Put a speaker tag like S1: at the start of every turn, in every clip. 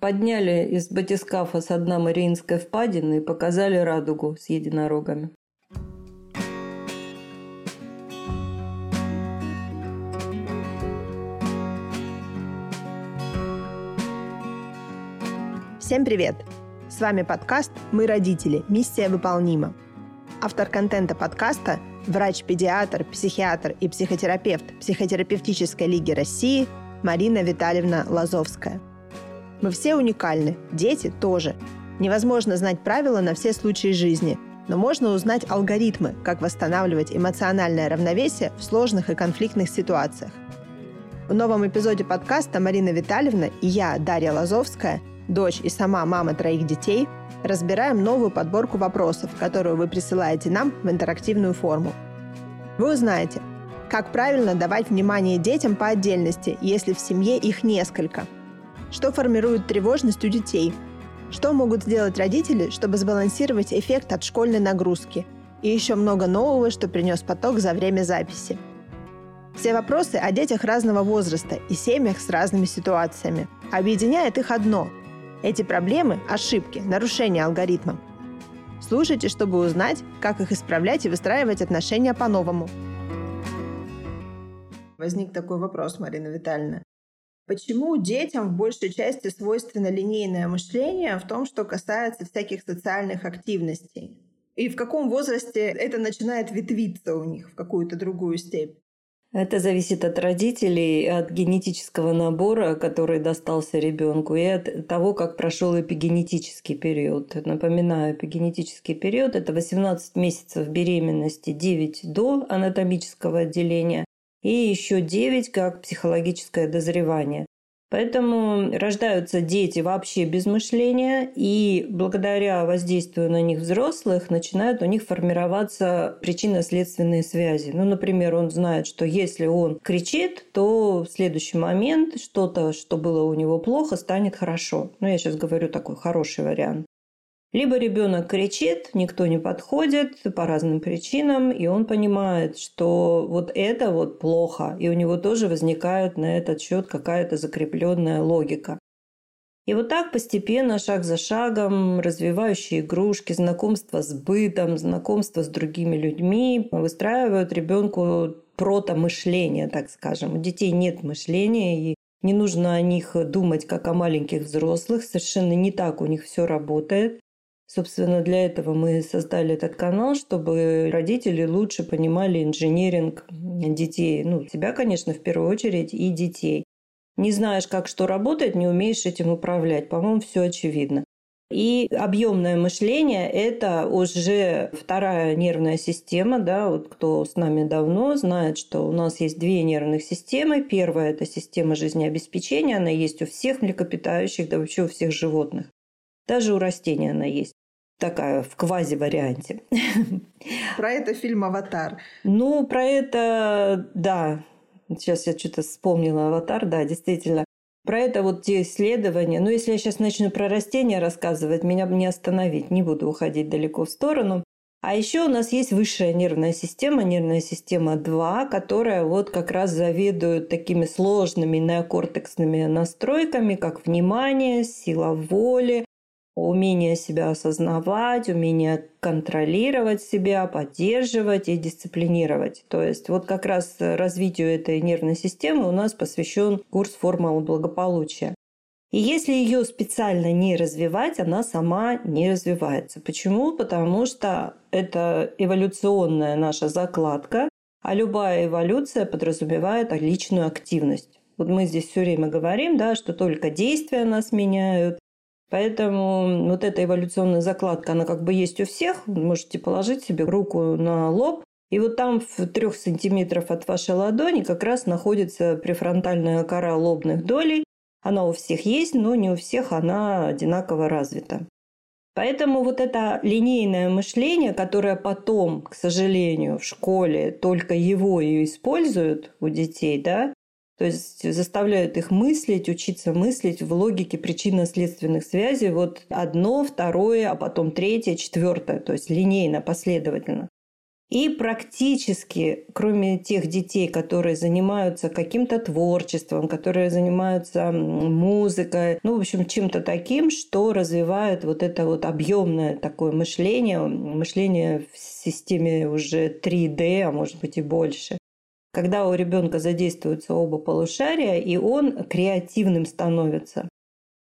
S1: Подняли из батискафа с дна Мариинской впадины и показали радугу с единорогами.
S2: Всем привет! С вами подкаст «Мы родители. Миссия выполнима». Автор контента подкаста – врач-педиатр, психиатр и психотерапевт Психотерапевтической лиги России Марина Витальевна Лазовская. Мы все уникальны, дети тоже. Невозможно знать правила на все случаи жизни, но можно узнать алгоритмы, как восстанавливать эмоциональное равновесие в сложных и конфликтных ситуациях. В новом эпизоде подкаста Марина Витальевна и я, Дарья Лазовская – дочь и сама мама троих детей, разбираем новую подборку вопросов, которую вы присылаете нам в интерактивную форму. Вы узнаете, как правильно давать внимание детям по отдельности, если в семье их несколько, что формирует тревожность у детей, что могут сделать родители, чтобы сбалансировать эффект от школьной нагрузки, и еще много нового, что принес поток за время записи. Все вопросы о детях разного возраста и семьях с разными ситуациями. Объединяет их одно эти проблемы – ошибки, нарушения алгоритма. Слушайте, чтобы узнать, как их исправлять и выстраивать отношения по-новому. Возник такой вопрос, Марина Витальевна. Почему детям в большей части свойственно линейное мышление в том, что касается всяких социальных активностей? И в каком возрасте это начинает ветвиться у них в какую-то другую степь?
S1: Это зависит от родителей, от генетического набора, который достался ребенку, и от того, как прошел эпигенетический период. Напоминаю, эпигенетический период – это 18 месяцев беременности, 9 до анатомического отделения и еще 9 как психологическое дозревание. Поэтому рождаются дети вообще без мышления, и благодаря воздействию на них взрослых начинают у них формироваться причинно-следственные связи. Ну, например, он знает, что если он кричит, то в следующий момент что-то, что было у него плохо, станет хорошо. Ну, я сейчас говорю такой хороший вариант. Либо ребенок кричит, никто не подходит по разным причинам, и он понимает, что вот это вот плохо, и у него тоже возникает на этот счет какая-то закрепленная логика. И вот так постепенно, шаг за шагом, развивающие игрушки, знакомство с бытом, знакомство с другими людьми выстраивают ребенку протомышление, так скажем. У детей нет мышления, и не нужно о них думать как о маленьких взрослых, совершенно не так у них все работает. Собственно, для этого мы создали этот канал, чтобы родители лучше понимали инженеринг детей. Ну, себя, конечно, в первую очередь, и детей. Не знаешь, как что работает, не умеешь этим управлять. По-моему, все очевидно. И объемное мышление – это уже вторая нервная система. Да? Вот кто с нами давно знает, что у нас есть две нервных системы. Первая – это система жизнеобеспечения. Она есть у всех млекопитающих, да вообще у всех животных. Даже у растений она есть такая в квази-варианте.
S2: Про это фильм «Аватар».
S1: Ну, про это, да. Сейчас я что-то вспомнила «Аватар», да, действительно. Про это вот те исследования. Но если я сейчас начну про растения рассказывать, меня не остановить, не буду уходить далеко в сторону. А еще у нас есть высшая нервная система, нервная система 2, которая вот как раз заведует такими сложными неокортексными настройками, как внимание, сила воли, умение себя осознавать, умение контролировать себя, поддерживать и дисциплинировать. То есть вот как раз развитию этой нервной системы у нас посвящен курс формул благополучия. И если ее специально не развивать, она сама не развивается. Почему? Потому что это эволюционная наша закладка, а любая эволюция подразумевает личную активность. Вот мы здесь все время говорим, да, что только действия нас меняют, Поэтому вот эта эволюционная закладка, она как бы есть у всех. Можете положить себе руку на лоб, и вот там в трех сантиметров от вашей ладони как раз находится префронтальная кора лобных долей. Она у всех есть, но не у всех она одинаково развита. Поэтому вот это линейное мышление, которое потом, к сожалению, в школе только его и используют у детей, да, то есть заставляют их мыслить, учиться мыслить в логике причинно-следственных связей. Вот одно, второе, а потом третье, четвертое. То есть линейно, последовательно. И практически, кроме тех детей, которые занимаются каким-то творчеством, которые занимаются музыкой, ну, в общем, чем-то таким, что развивает вот это вот объемное такое мышление, мышление в системе уже 3D, а может быть и больше. Когда у ребенка задействуются оба полушария, и он креативным становится.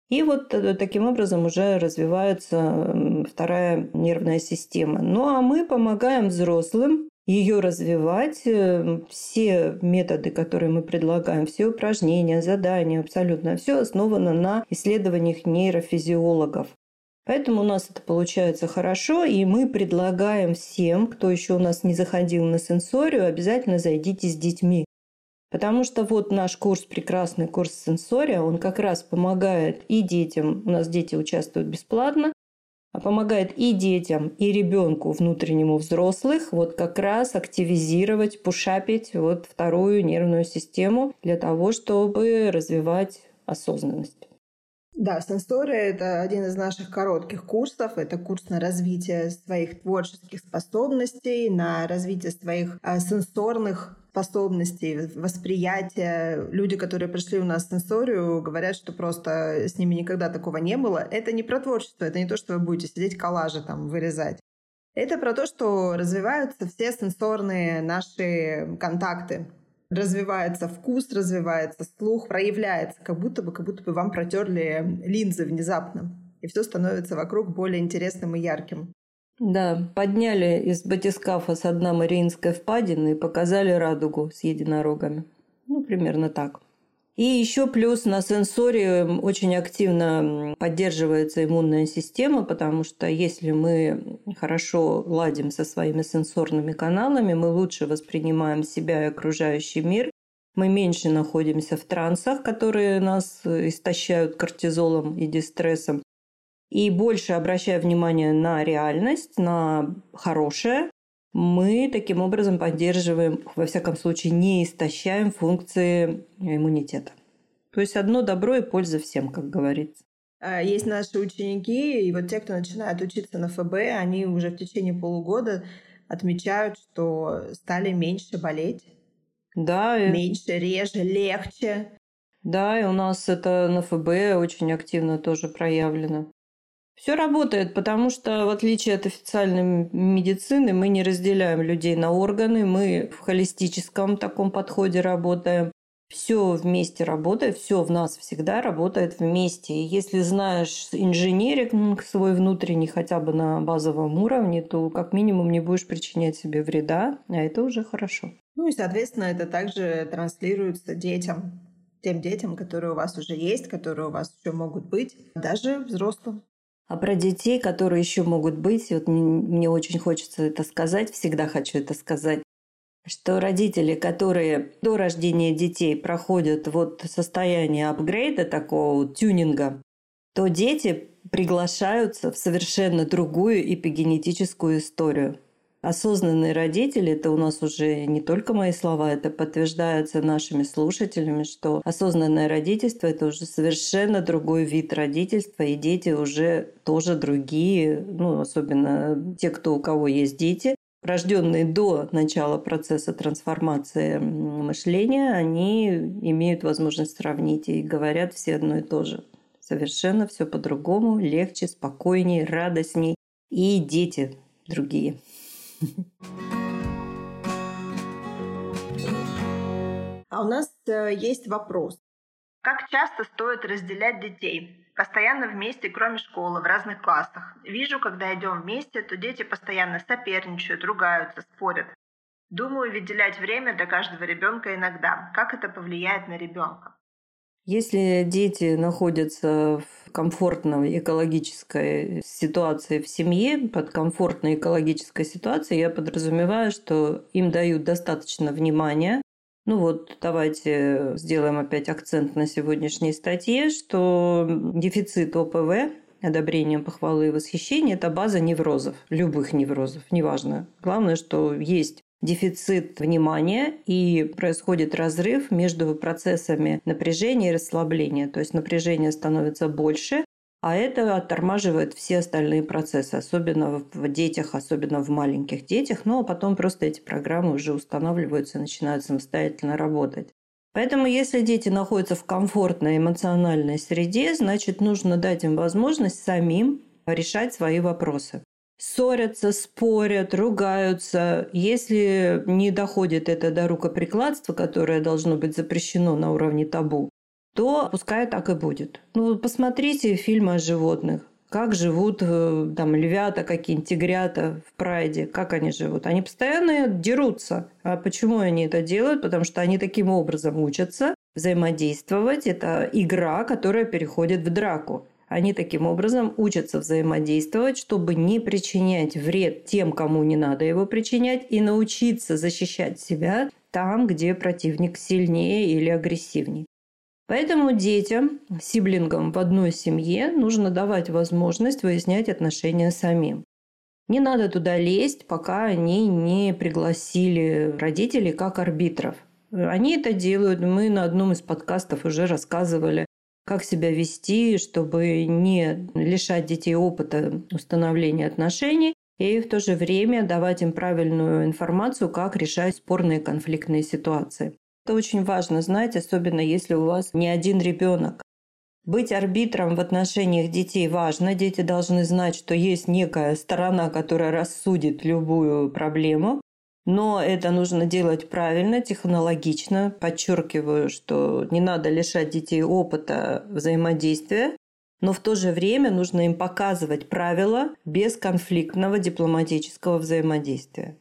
S1: И вот э, таким образом уже развивается вторая нервная система. Ну а мы помогаем взрослым ее развивать. Э, все методы, которые мы предлагаем, все упражнения, задания, абсолютно все основано на исследованиях нейрофизиологов. Поэтому у нас это получается хорошо, и мы предлагаем всем, кто еще у нас не заходил на сенсорию, обязательно зайдите с детьми. Потому что вот наш курс, прекрасный курс сенсория, он как раз помогает и детям, у нас дети участвуют бесплатно, а помогает и детям, и ребенку внутреннему взрослых вот как раз активизировать, пушапить вот вторую нервную систему для того, чтобы развивать осознанность.
S2: Да, сенсория – это один из наших коротких курсов. Это курс на развитие своих творческих способностей, на развитие своих а, сенсорных способностей, восприятия. Люди, которые пришли у нас в сенсорию, говорят, что просто с ними никогда такого не было. Это не про творчество, это не то, что вы будете сидеть коллажи там вырезать. Это про то, что развиваются все сенсорные наши контакты. Развивается вкус, развивается слух, проявляется, как будто бы, как будто бы вам протерли линзы внезапно. И все становится вокруг более интересным и ярким.
S1: Да, подняли из батискафа с дна Мариинской впадины и показали радугу с единорогами. Ну, примерно так. И еще плюс на сенсоре очень активно поддерживается иммунная система, потому что если мы хорошо ладим со своими сенсорными каналами, мы лучше воспринимаем себя и окружающий мир, мы меньше находимся в трансах, которые нас истощают кортизолом и дистрессом, и больше обращая внимание на реальность, на хорошее, мы таким образом поддерживаем, во всяком случае, не истощаем функции иммунитета. То есть одно добро и польза всем, как говорится.
S2: А, есть наши ученики, и вот те, кто начинает учиться на ФБ, они уже в течение полугода отмечают, что стали меньше болеть.
S1: Да.
S2: Меньше, реже, легче.
S1: Да, и у нас это на ФБ очень активно тоже проявлено. Все работает, потому что, в отличие от официальной медицины, мы не разделяем людей на органы, мы в холистическом таком подходе работаем. Все вместе работает, все в нас всегда работает вместе. И если знаешь инженерик свой внутренний хотя бы на базовом уровне, то как минимум не будешь причинять себе вреда, а это уже хорошо.
S2: Ну и, соответственно, это также транслируется детям, тем детям, которые у вас уже есть, которые у вас еще могут быть, даже взрослым.
S1: А про детей, которые еще могут быть, вот мне очень хочется это сказать, всегда хочу это сказать, что родители, которые до рождения детей проходят вот состояние апгрейда, такого тюнинга, то дети приглашаются в совершенно другую эпигенетическую историю. Осознанные родители, это у нас уже не только мои слова, это подтверждается нашими слушателями, что осознанное родительство – это уже совершенно другой вид родительства, и дети уже тоже другие, ну, особенно те, кто, у кого есть дети, рожденные до начала процесса трансформации мышления, они имеют возможность сравнить и говорят все одно и то же. Совершенно все по-другому, легче, спокойнее, радостней. И дети другие.
S2: А у нас э, есть вопрос. Как часто стоит разделять детей? Постоянно вместе, кроме школы, в разных классах. Вижу, когда идем вместе, то дети постоянно соперничают, ругаются, спорят. Думаю, выделять время для каждого ребенка иногда. Как это повлияет на ребенка?
S1: Если дети находятся в комфортной экологической ситуации в семье, под комфортной экологической ситуацией, я подразумеваю, что им дают достаточно внимания. Ну вот, давайте сделаем опять акцент на сегодняшней статье, что дефицит ОПВ одобрение, похвалы и восхищения – это база неврозов, любых неврозов, неважно. Главное, что есть дефицит внимания и происходит разрыв между процессами напряжения и расслабления. То есть напряжение становится больше, А это оттормаживает все остальные процессы, особенно в детях, особенно в маленьких детях. Ну, а потом просто эти программы уже устанавливаются и начинают самостоятельно работать. Поэтому, если дети находятся в комфортной эмоциональной среде, значит, нужно дать им возможность самим решать свои вопросы. Ссорятся, спорят, ругаются. Если не доходит это до рукоприкладства, которое должно быть запрещено на уровне табу, то пускай так и будет. Ну, посмотрите фильмы о животных. Как живут э, там львята, какие-нибудь тигрята в прайде, как они живут. Они постоянно дерутся. А почему они это делают? Потому что они таким образом учатся взаимодействовать. Это игра, которая переходит в драку. Они таким образом учатся взаимодействовать, чтобы не причинять вред тем, кому не надо его причинять, и научиться защищать себя там, где противник сильнее или агрессивнее. Поэтому детям, сиблингам в одной семье нужно давать возможность выяснять отношения самим. Не надо туда лезть, пока они не пригласили родителей как арбитров. Они это делают. Мы на одном из подкастов уже рассказывали, как себя вести, чтобы не лишать детей опыта установления отношений и в то же время давать им правильную информацию, как решать спорные конфликтные ситуации. Это очень важно знать, особенно если у вас не один ребенок. Быть арбитром в отношениях детей важно. Дети должны знать, что есть некая сторона, которая рассудит любую проблему. Но это нужно делать правильно, технологично. Подчеркиваю, что не надо лишать детей опыта взаимодействия, но в то же время нужно им показывать правила бесконфликтного дипломатического взаимодействия.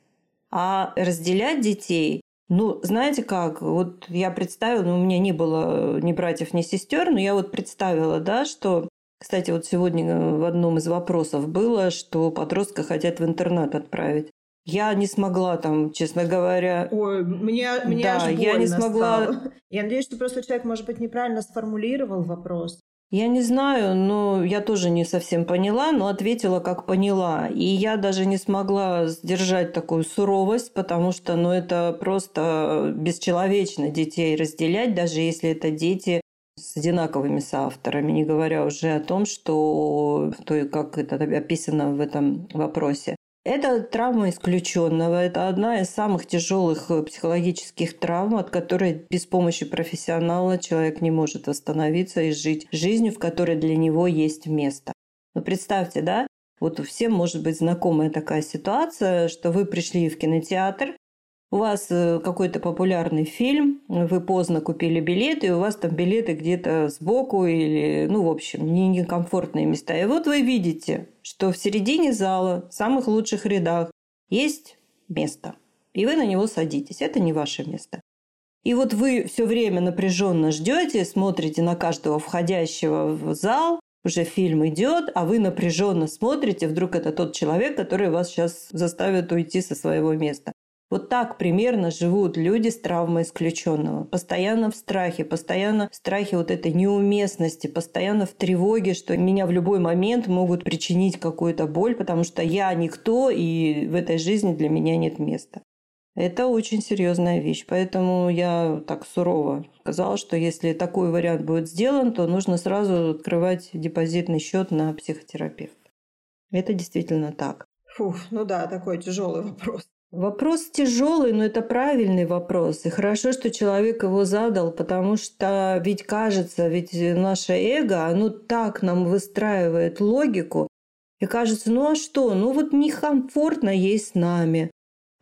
S1: А разделять детей ну, знаете как, вот я представила, ну, у меня не было ни братьев, ни сестер, но я вот представила, да, что кстати, вот сегодня в одном из вопросов было, что подростка хотят в интернат отправить. Я не смогла там, честно говоря.
S2: Ой, мне, мне да, аж я не смогла. Стало. Я надеюсь, что просто человек, может быть, неправильно сформулировал вопрос.
S1: Я не знаю, но я тоже не совсем поняла, но ответила, как поняла. И я даже не смогла сдержать такую суровость, потому что ну, это просто бесчеловечно детей разделять, даже если это дети с одинаковыми соавторами, не говоря уже о том, что, то, как это описано в этом вопросе. Это травма исключенного. Это одна из самых тяжелых э, психологических травм, от которой без помощи профессионала человек не может восстановиться и жить жизнью, в которой для него есть место. Но представьте, да, вот всем может быть знакомая такая ситуация, что вы пришли в кинотеатр, у вас э, какой-то популярный фильм, вы поздно купили билеты, и у вас там билеты где-то сбоку или, ну, в общем, не некомфортные места. И вот вы видите, что в середине зала, в самых лучших рядах, есть место. И вы на него садитесь. Это не ваше место. И вот вы все время напряженно ждете, смотрите на каждого входящего в зал, уже фильм идет, а вы напряженно смотрите, вдруг это тот человек, который вас сейчас заставит уйти со своего места. Вот так примерно живут люди с травмой исключенного. Постоянно в страхе, постоянно в страхе вот этой неуместности, постоянно в тревоге, что меня в любой момент могут причинить какую-то боль, потому что я никто, и в этой жизни для меня нет места. Это очень серьезная вещь, поэтому я так сурово сказала, что если такой вариант будет сделан, то нужно сразу открывать депозитный счет на психотерапевта. Это действительно так.
S2: Фух, ну да, такой тяжелый вопрос.
S1: Вопрос тяжелый, но это правильный вопрос. И хорошо, что человек его задал, потому что ведь кажется, ведь наше эго, оно так нам выстраивает логику. И кажется, ну а что, ну вот некомфортно есть с нами.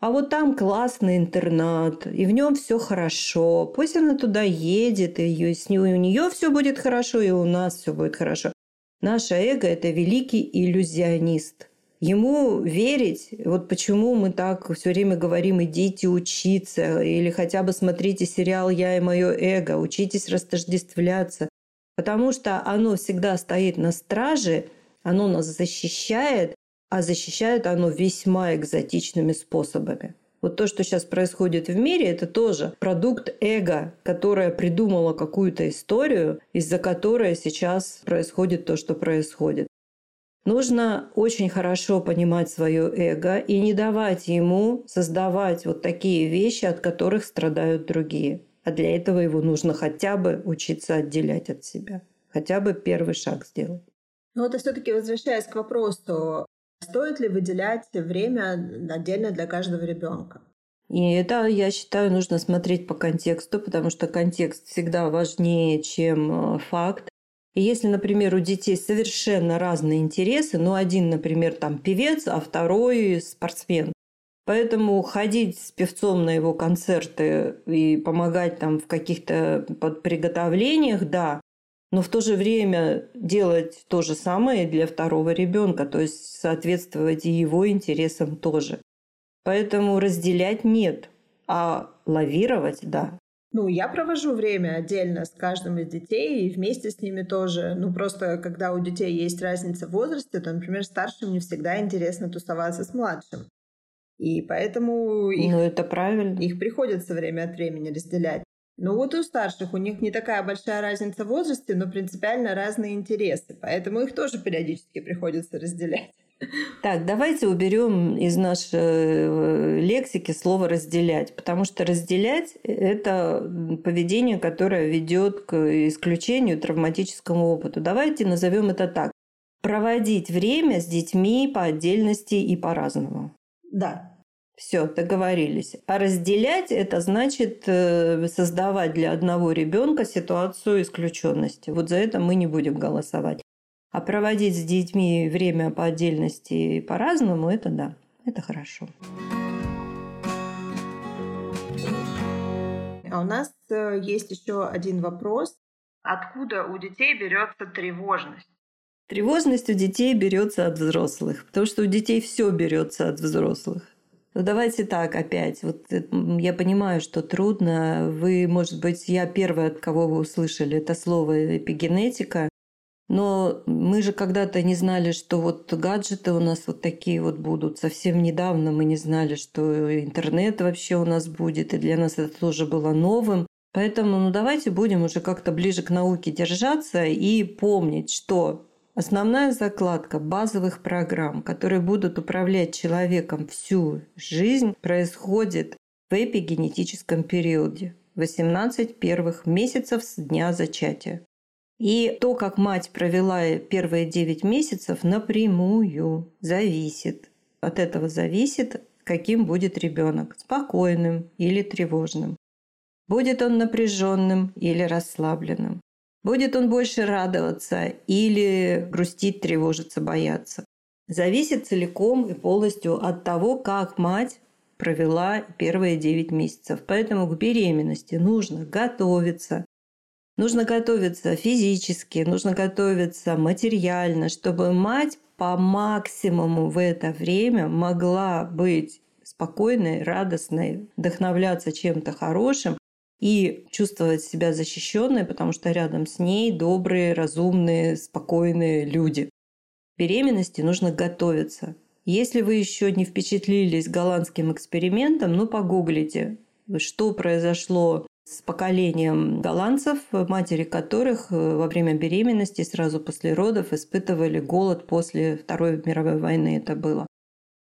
S1: А вот там классный интернат, и в нем все хорошо. Пусть она туда едет, и с ней, у нее все будет хорошо, и у нас все будет хорошо. Наше эго – это великий иллюзионист. Ему верить, вот почему мы так все время говорим, идите учиться, или хотя бы смотрите сериал «Я и мое эго», учитесь растождествляться, потому что оно всегда стоит на страже, оно нас защищает, а защищает оно весьма экзотичными способами. Вот то, что сейчас происходит в мире, это тоже продукт эго, которое придумало какую-то историю, из-за которой сейчас происходит то, что происходит. Нужно очень хорошо понимать свое эго и не давать ему создавать вот такие вещи, от которых страдают другие. А для этого его нужно хотя бы учиться отделять от себя. Хотя бы первый шаг сделать.
S2: Но вот все-таки возвращаясь к вопросу, стоит ли выделять время отдельно для каждого ребенка?
S1: И это, я считаю, нужно смотреть по контексту, потому что контекст всегда важнее, чем э, факт. И если, например, у детей совершенно разные интересы, ну, один, например, там певец, а второй спортсмен, Поэтому ходить с певцом на его концерты и помогать там в каких-то приготовлениях, да, но в то же время делать то же самое для второго ребенка, то есть соответствовать и его интересам тоже. Поэтому разделять нет, а лавировать – да.
S2: Ну, я провожу время отдельно с каждым из детей и вместе с ними тоже. Ну, просто когда у детей есть разница в возрасте, то, например, старшим не всегда интересно тусоваться с младшим. И поэтому их,
S1: ну, это правильно.
S2: их приходится время от времени разделять. Ну вот у старших у них не такая большая разница в возрасте, но принципиально разные интересы, поэтому их тоже периодически приходится разделять.
S1: Так, давайте уберем из нашей э, лексики слово разделять, потому что разделять это поведение, которое ведет к исключению травматическому опыту. Давайте назовем это так: проводить время с детьми по отдельности и по-разному.
S2: Да.
S1: Все, договорились. А разделять это значит э, создавать для одного ребенка ситуацию исключенности. Вот за это мы не будем голосовать. А проводить с детьми время по отдельности по-разному, это да, это хорошо.
S2: А у нас э, есть еще один вопрос. Откуда у детей берется тревожность?
S1: Тревожность у детей берется от взрослых, потому что у детей все берется от взрослых. Ну давайте так опять. Вот э, я понимаю, что трудно. Вы, может быть, я первая, от кого вы услышали это слово эпигенетика. Но мы же когда-то не знали, что вот гаджеты у нас вот такие вот будут. Совсем недавно мы не знали, что интернет вообще у нас будет. И для нас это тоже было новым. Поэтому ну, давайте будем уже как-то ближе к науке держаться и помнить, что Основная закладка базовых программ, которые будут управлять человеком всю жизнь, происходит в эпигенетическом периоде 18 первых месяцев с дня зачатия. И то, как мать провела первые 9 месяцев, напрямую зависит. От этого зависит, каким будет ребенок – спокойным или тревожным. Будет он напряженным или расслабленным. Будет он больше радоваться или грустить, тревожиться, бояться. Зависит целиком и полностью от того, как мать провела первые 9 месяцев. Поэтому к беременности нужно готовиться. Нужно готовиться физически, нужно готовиться материально, чтобы мать по максимуму в это время могла быть спокойной, радостной, вдохновляться чем-то хорошим и чувствовать себя защищенной, потому что рядом с ней добрые, разумные, спокойные люди. К беременности нужно готовиться. Если вы еще не впечатлились голландским экспериментом, ну погуглите, что произошло с поколением голландцев, матери которых э, во время беременности сразу после родов испытывали голод после Второй мировой войны это было.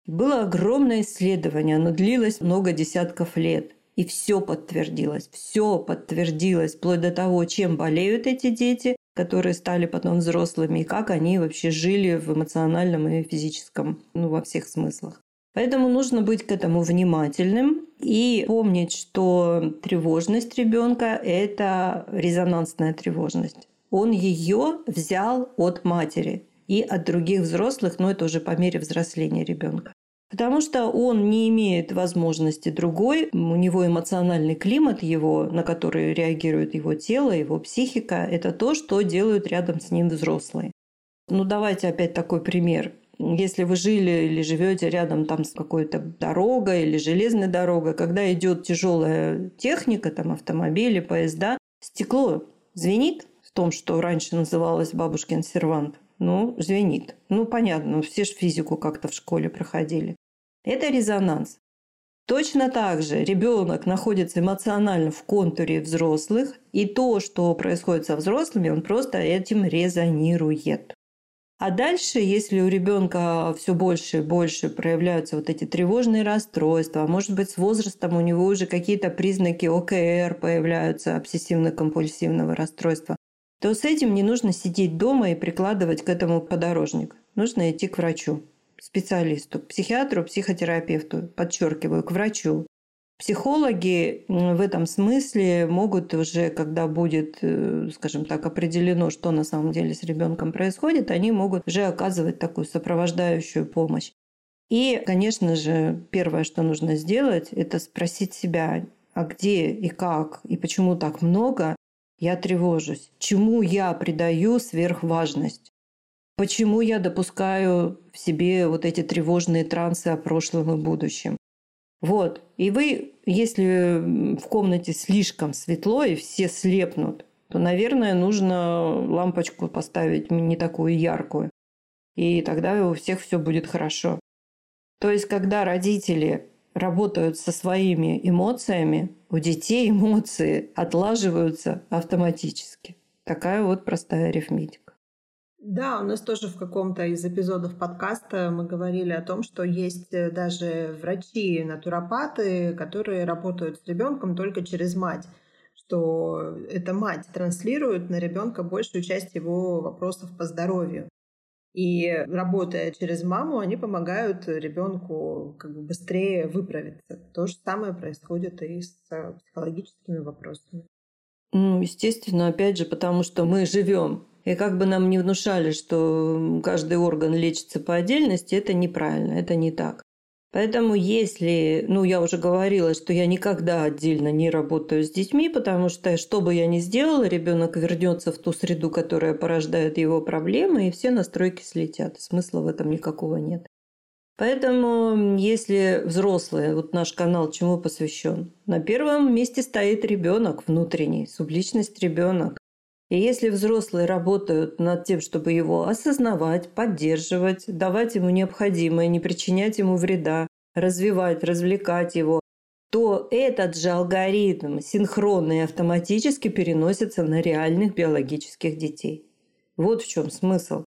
S1: Было огромное исследование, оно длилось много десятков лет. И все подтвердилось, все подтвердилось, вплоть до того, чем болеют эти дети, которые стали потом взрослыми, и как они вообще жили в эмоциональном и физическом, ну, во всех смыслах. Поэтому нужно быть к этому внимательным и помнить, что тревожность ребенка – это резонансная тревожность. Он ее взял от матери и от других взрослых, но это уже по мере взросления ребенка. Потому что он не имеет возможности другой, у него эмоциональный климат его, на который реагирует его тело, его психика, это то, что делают рядом с ним взрослые. Ну давайте опять такой пример. Если вы жили или живете рядом там с какой-то дорогой или железной дорогой, когда идет тяжелая техника, там автомобили, поезда, стекло звенит в том, что раньше называлось бабушкин сервант. Ну, звенит. Ну, понятно, все же физику как-то в школе проходили. Это резонанс. Точно так же ребенок находится эмоционально в контуре взрослых, и то, что происходит со взрослыми, он просто этим резонирует. А дальше, если у ребенка все больше и больше проявляются вот эти тревожные расстройства, а может быть, с возрастом у него уже какие-то признаки ОКР появляются, обсессивно-компульсивного расстройства, то с этим не нужно сидеть дома и прикладывать к этому подорожник. Нужно идти к врачу, специалисту, психиатру, психотерапевту, подчеркиваю, к врачу. Психологи в этом смысле могут уже, когда будет, э, скажем так, определено, что на самом деле с ребенком происходит, они могут уже оказывать такую сопровождающую помощь. И, конечно же, первое, что нужно сделать, это спросить себя, а где и как, и почему так много я тревожусь, чему я придаю сверхважность. Почему я допускаю в себе вот эти тревожные трансы о прошлом и будущем? Вот. И вы, если в комнате слишком светло и все слепнут, то, наверное, нужно лампочку поставить не такую яркую. И тогда у всех все будет хорошо. То есть, когда родители работают со своими эмоциями, у детей эмоции отлаживаются автоматически. Такая вот простая арифметика.
S2: Да, у нас тоже в каком-то из эпизодов подкаста мы говорили о том, что есть э, даже врачи-натуропаты, которые работают с ребенком только через мать что эта мать транслирует на ребенка большую часть его вопросов по здоровью. И работая через маму, они помогают ребенку как бы быстрее выправиться. То же самое происходит и с э, психологическими вопросами.
S1: Ну, естественно, опять же, потому что мы живем и как бы нам не внушали, что каждый орган лечится по отдельности, это неправильно, это не так. Поэтому если, ну я уже говорила, что я никогда отдельно не работаю с детьми, потому что что бы я ни сделала, ребенок вернется в ту среду, которая порождает его проблемы, и все настройки слетят. Смысла в этом никакого нет. Поэтому, если взрослые, вот наш канал чему посвящен, на первом месте стоит ребенок внутренний, субличность ребенок. И если взрослые работают над тем, чтобы его осознавать, поддерживать, давать ему необходимое, не причинять ему вреда, развивать, развлекать его, то этот же алгоритм синхронно и автоматически переносится на реальных биологических детей. Вот в чем смысл.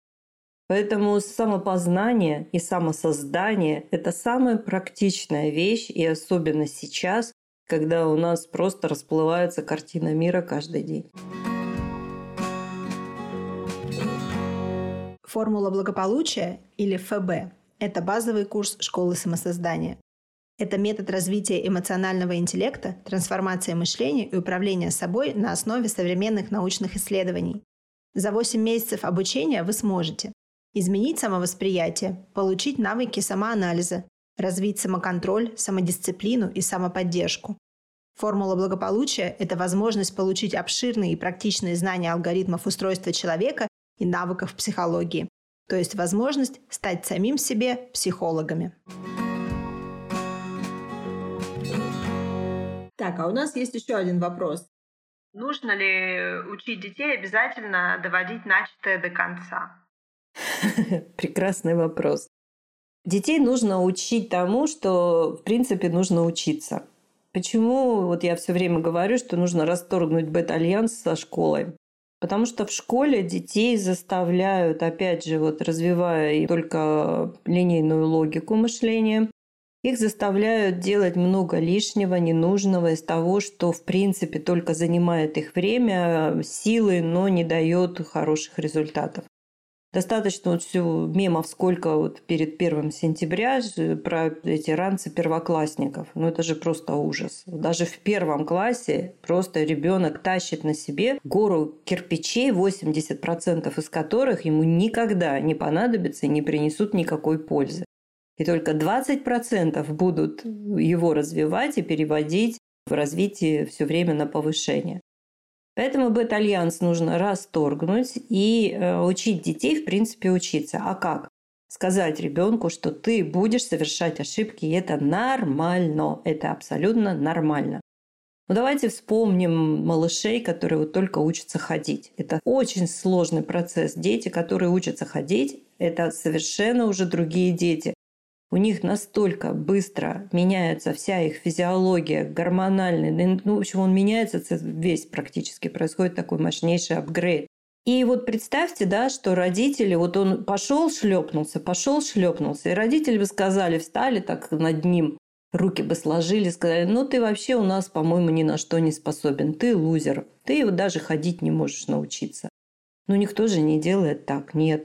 S1: Поэтому самопознание и самосоздание – это самая практичная вещь, и особенно сейчас, когда у нас просто расплывается картина мира каждый день.
S2: Формула благополучия или ФБ – это базовый курс школы самосоздания. Это метод развития эмоционального интеллекта, трансформации мышления и управления собой на основе современных научных исследований. За 8 месяцев обучения вы сможете изменить самовосприятие, получить навыки самоанализа, развить самоконтроль, самодисциплину и самоподдержку. Формула благополучия – это возможность получить обширные и практичные знания алгоритмов устройства человека и навыков психологии, то есть возможность стать самим себе психологами. Так, а у нас есть еще один вопрос. Нужно ли учить детей обязательно доводить начатое до конца?
S1: Прекрасный вопрос. Детей нужно учить тому, что, в принципе, нужно учиться. Почему вот я все время говорю, что нужно расторгнуть бета-альянс со школой? Потому что в школе детей заставляют, опять же, вот развивая только линейную логику мышления, их заставляют делать много лишнего, ненужного из того, что в принципе только занимает их время, силы, но не дает хороших результатов. Достаточно вот все мемов сколько вот перед первым сентября про эти ранцы первоклассников. Ну это же просто ужас. Даже в первом классе просто ребенок тащит на себе гору кирпичей, 80% из которых ему никогда не понадобятся и не принесут никакой пользы. И только 20% будут его развивать и переводить в развитие все время на повышение. Поэтому бета-альянс нужно расторгнуть и э, учить детей, в принципе, учиться. А как? Сказать ребенку, что ты будешь совершать ошибки, и это нормально, это абсолютно нормально. Ну давайте вспомним малышей, которые вот только учатся ходить. Это очень сложный процесс. Дети, которые учатся ходить, это совершенно уже другие дети у них настолько быстро меняется вся их физиология, гормональный, ну, в общем, он меняется весь практически, происходит такой мощнейший апгрейд. И вот представьте, да, что родители, вот он пошел, шлепнулся, пошел, шлепнулся, и родители бы сказали, встали так над ним, руки бы сложили, сказали, ну ты вообще у нас, по-моему, ни на что не способен, ты лузер, ты вот даже ходить не можешь научиться. Ну, никто же не делает так, нет.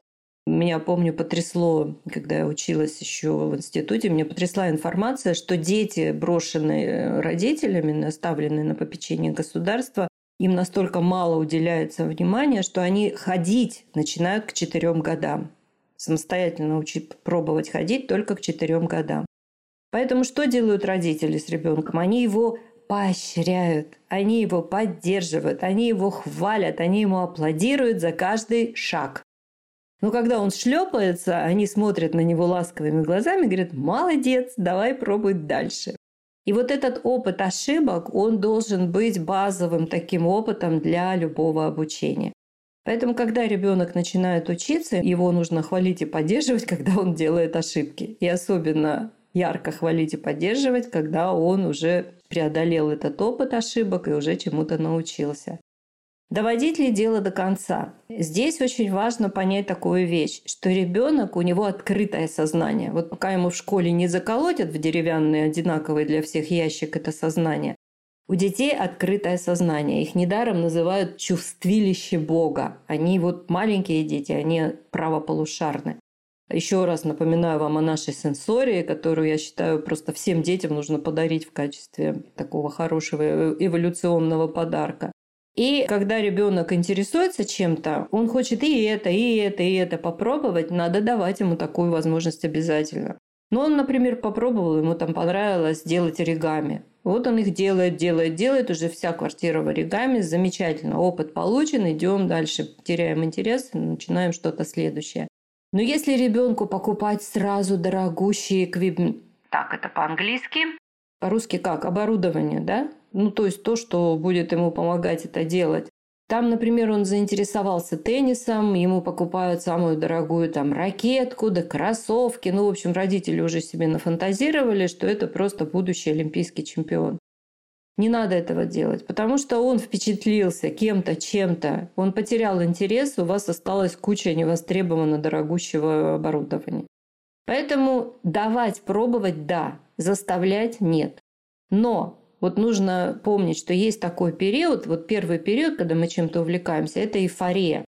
S1: Меня, помню, потрясло, когда я училась еще в институте, меня потрясла информация, что дети, брошенные родителями, оставленные на попечение государства, им настолько мало уделяется внимания, что они ходить начинают к четырем годам. Самостоятельно учить, пробовать ходить только к четырем годам. Поэтому что делают родители с ребенком? Они его поощряют, они его поддерживают, они его хвалят, они ему аплодируют за каждый шаг. Но когда он шлепается, они смотрят на него ласковыми глазами и говорят, молодец, давай пробуй дальше. И вот этот опыт ошибок, он должен быть базовым таким опытом для любого обучения. Поэтому, когда ребенок начинает учиться, его нужно хвалить и поддерживать, когда он делает ошибки. И особенно ярко хвалить и поддерживать, когда он уже преодолел этот опыт ошибок и уже чему-то научился. Доводить ли дело до конца? Здесь очень важно понять такую вещь, что ребенок, у него открытое сознание. Вот пока ему в школе не заколотят в деревянный одинаковый для всех ящик это сознание, у детей открытое сознание. Их недаром называют чувствилище Бога. Они вот маленькие дети, они правополушарны. Еще раз напоминаю вам о нашей сенсории, которую я считаю просто всем детям нужно подарить в качестве такого хорошего эволюционного подарка. И когда ребенок интересуется чем-то, он хочет и это, и это, и это попробовать, надо давать ему такую возможность обязательно. Но он, например, попробовал, ему там понравилось делать оригами. Вот он их делает, делает, делает, уже вся квартира в оригами, замечательно, опыт получен, идем дальше, теряем интерес, начинаем что-то следующее. Но если ребенку покупать сразу дорогущие квиб... Так, это по-английски. По-русски как? Оборудование, да? Ну, то есть то, что будет ему помогать это делать. Там, например, он заинтересовался теннисом, ему покупают самую дорогую там ракетку, да кроссовки. Ну, в общем, родители уже себе нафантазировали, что это просто будущий олимпийский чемпион. Не надо этого делать, потому что он впечатлился кем-то, чем-то. Он потерял интерес, у вас осталась куча невостребованно дорогущего оборудования. Поэтому давать, пробовать – да, заставлять – нет. Но вот нужно помнить, что есть такой период, вот первый период, когда мы чем-то увлекаемся, это эйфория.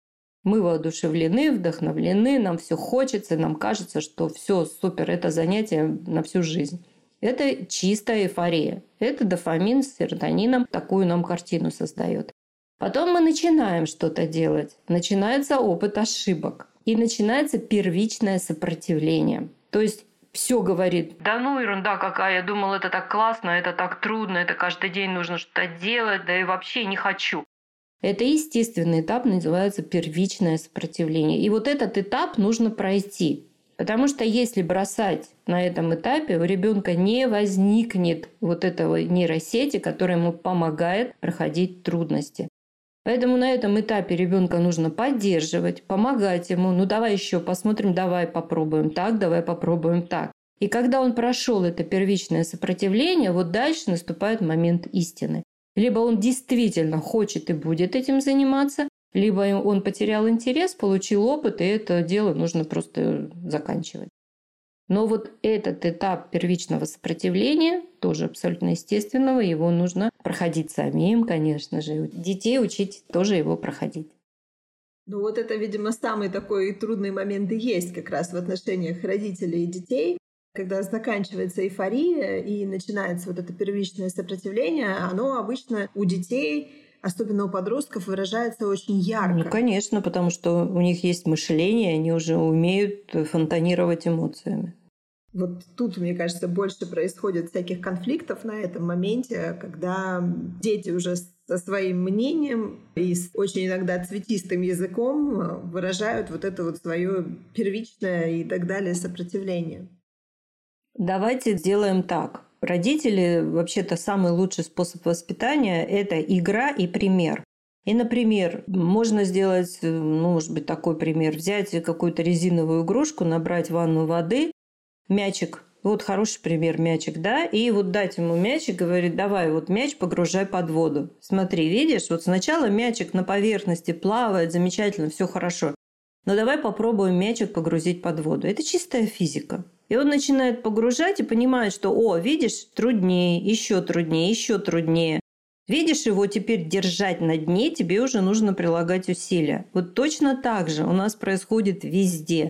S1: Мы воодушевлены, вдохновлены, нам все хочется, нам кажется, что все супер, это занятие на всю жизнь. Это чистая эйфория. Это дофамин с серотонином такую нам картину создает. Потом мы начинаем что-то делать. Начинается опыт ошибок. И начинается первичное сопротивление. То есть все говорит, да ну ерунда какая, я думал, это так классно, это так трудно, это каждый день нужно что-то делать, да и вообще не хочу. Это естественный этап, называется первичное сопротивление. И вот этот этап нужно пройти. Потому что если бросать на этом этапе, у ребенка не возникнет вот этого нейросети, которая ему помогает проходить трудности. Поэтому на этом этапе ребенка нужно поддерживать, помогать ему. Ну давай еще посмотрим, давай попробуем так, давай попробуем так. И когда он прошел это первичное сопротивление, вот дальше наступает момент истины. Либо он действительно хочет и будет этим заниматься, либо он потерял интерес, получил опыт, и это дело нужно просто заканчивать. Но вот этот этап первичного сопротивления, тоже абсолютно естественного, его нужно проходить самим, конечно же. Детей учить тоже его проходить.
S2: Ну вот это, видимо, самый такой трудный момент и есть как раз в отношениях родителей и детей, когда заканчивается эйфория и начинается вот это первичное сопротивление, оно обычно у детей особенно у подростков, выражается очень ярко.
S1: Ну, конечно, потому что у них есть мышление, они уже умеют фонтанировать эмоциями.
S2: Вот тут, мне кажется, больше происходит всяких конфликтов на этом моменте, когда дети уже со своим мнением и с очень иногда цветистым языком выражают вот это вот свое первичное и так далее сопротивление.
S1: Давайте сделаем так. Родители, вообще-то, самый лучший способ воспитания – это игра и пример. И, например, можно сделать, ну, может быть, такой пример. Взять какую-то резиновую игрушку, набрать ванну воды, мячик, вот хороший пример мячик, да, и вот дать ему мячик, говорит, давай вот мяч погружай под воду. Смотри, видишь, вот сначала мячик на поверхности плавает, замечательно, все хорошо. Но давай попробуем мячик погрузить под воду. Это чистая физика. И он начинает погружать и понимает, что, о, видишь, труднее, еще труднее, еще труднее. Видишь, его теперь держать на дне, тебе уже нужно прилагать усилия. Вот точно так же у нас происходит везде.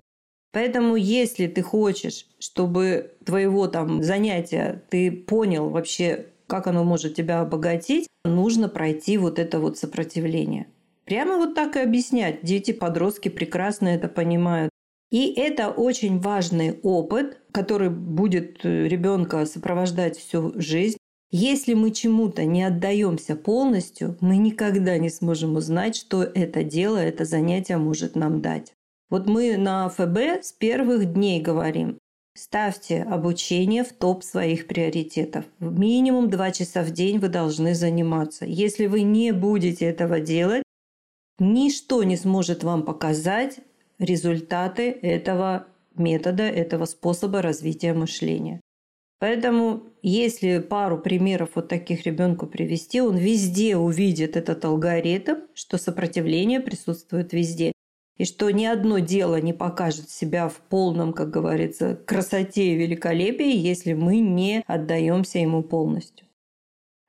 S1: Поэтому если ты хочешь, чтобы твоего там занятия ты понял вообще, как оно может тебя обогатить, нужно пройти вот это вот сопротивление. Прямо вот так и объяснять. Дети-подростки прекрасно это понимают. И это очень важный опыт, который будет э, ребенка сопровождать всю жизнь. Если мы чему-то не отдаемся полностью, мы никогда не сможем узнать, что это дело, это занятие может нам дать. Вот мы на ФБ с первых дней говорим, ставьте обучение в топ своих приоритетов. Минимум два часа в день вы должны заниматься. Если вы не будете этого делать, ничто не сможет вам показать результаты этого метода, этого способа развития мышления. Поэтому, если пару примеров вот таких ребенку привести, он везде увидит этот алгоритм, что сопротивление присутствует везде. И что ни одно дело не покажет себя в полном, как говорится, красоте и великолепии, если мы не отдаемся ему полностью.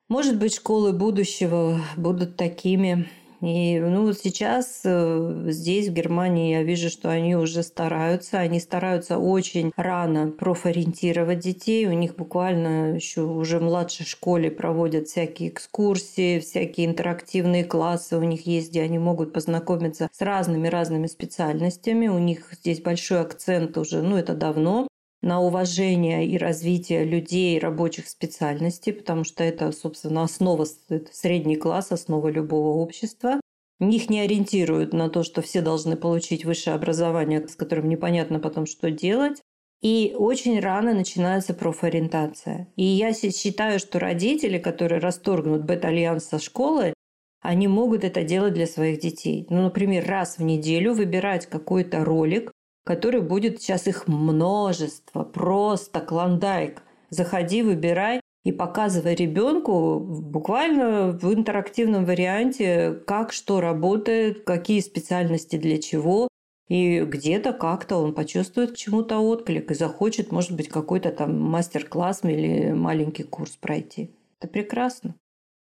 S1: Может быть, школы будущего будут такими, и ну, сейчас э, здесь, в Германии, я вижу, что они уже стараются. Они стараются очень рано профориентировать детей. У них буквально еще уже в младшей школе проводят всякие экскурсии, всякие интерактивные классы у них есть, где они могут познакомиться с разными-разными специальностями. У них здесь большой акцент уже, ну это давно, на уважение и развитие людей рабочих специальностей, потому что это, собственно, основа, средний класс, основа любого общества. Их не ориентируют на то, что все должны получить высшее образование, с которым непонятно потом, что делать. И очень рано начинается профориентация. И я считаю, что родители, которые расторгнут бета-альянс со школы, они могут это делать для своих детей. Ну, например, раз в неделю выбирать какой-то ролик, который будет сейчас их множество, просто клондайк. Заходи, выбирай и показывай ребенку буквально в интерактивном варианте, как что работает, какие специальности для чего. И где-то как-то он почувствует к чему-то отклик и захочет, может быть, какой-то там мастер-класс или маленький курс пройти. Это прекрасно.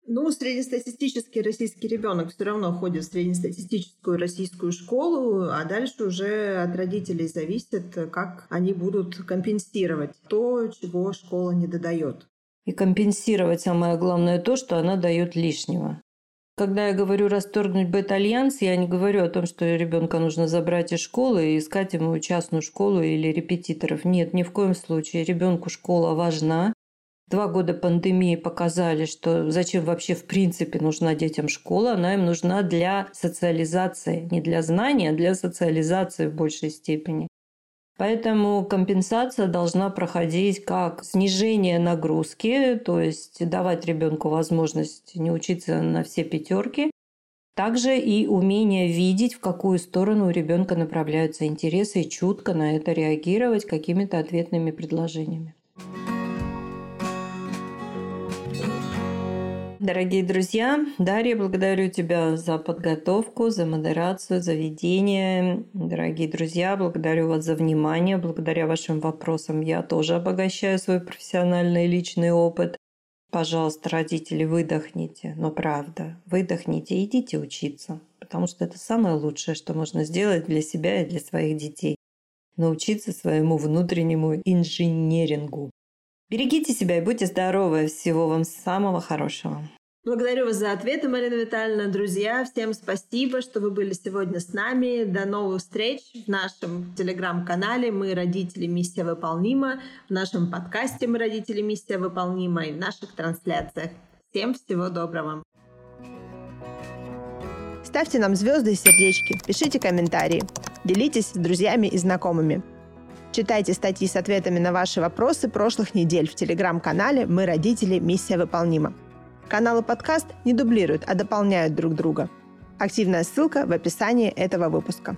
S2: Ну, среднестатистический российский ребенок все равно ходит в среднестатистическую российскую школу, а дальше уже от родителей зависит, как они будут компенсировать то, чего школа не додает.
S1: И компенсировать самое главное то, что она дает лишнего. Когда я говорю расторгнуть бета-альянс, я не говорю о том, что ребенка нужно забрать из школы и искать ему частную школу или репетиторов. Нет, ни в коем случае. Ребенку школа важна, Два года пандемии показали, что зачем вообще в принципе нужна детям школа. Она им нужна для социализации, не для знания, а для социализации в большей степени. Поэтому компенсация должна проходить как снижение нагрузки, то есть давать ребенку возможность не учиться на все пятерки, также и умение видеть, в какую сторону у ребенка направляются интересы и чутко на это реагировать какими-то ответными предложениями. Дорогие друзья, Дарья, благодарю тебя за подготовку, за модерацию, за ведение. Дорогие друзья, благодарю вас за внимание. Благодаря вашим вопросам я тоже обогащаю свой профессиональный и личный опыт. Пожалуйста, родители, выдохните. Но правда, выдохните идите учиться. Потому что это самое лучшее, что можно сделать для себя и для своих детей. Научиться своему внутреннему инженерингу. Берегите себя и будьте здоровы. Всего вам самого хорошего.
S2: Благодарю вас за ответы, Марина Витальевна. Друзья, всем спасибо, что вы были сегодня с нами. До новых встреч в нашем телеграм-канале «Мы родители. Миссия выполнима», в нашем подкасте «Мы родители. Миссия выполнима» и в наших трансляциях. Всем всего доброго. Ставьте нам звезды и сердечки, пишите комментарии, делитесь с друзьями и знакомыми. Читайте статьи с ответами на ваши вопросы прошлых недель в телеграм-канале «Мы родители. Миссия выполнима». Каналы подкаст не дублируют, а дополняют друг друга. Активная ссылка в описании этого выпуска.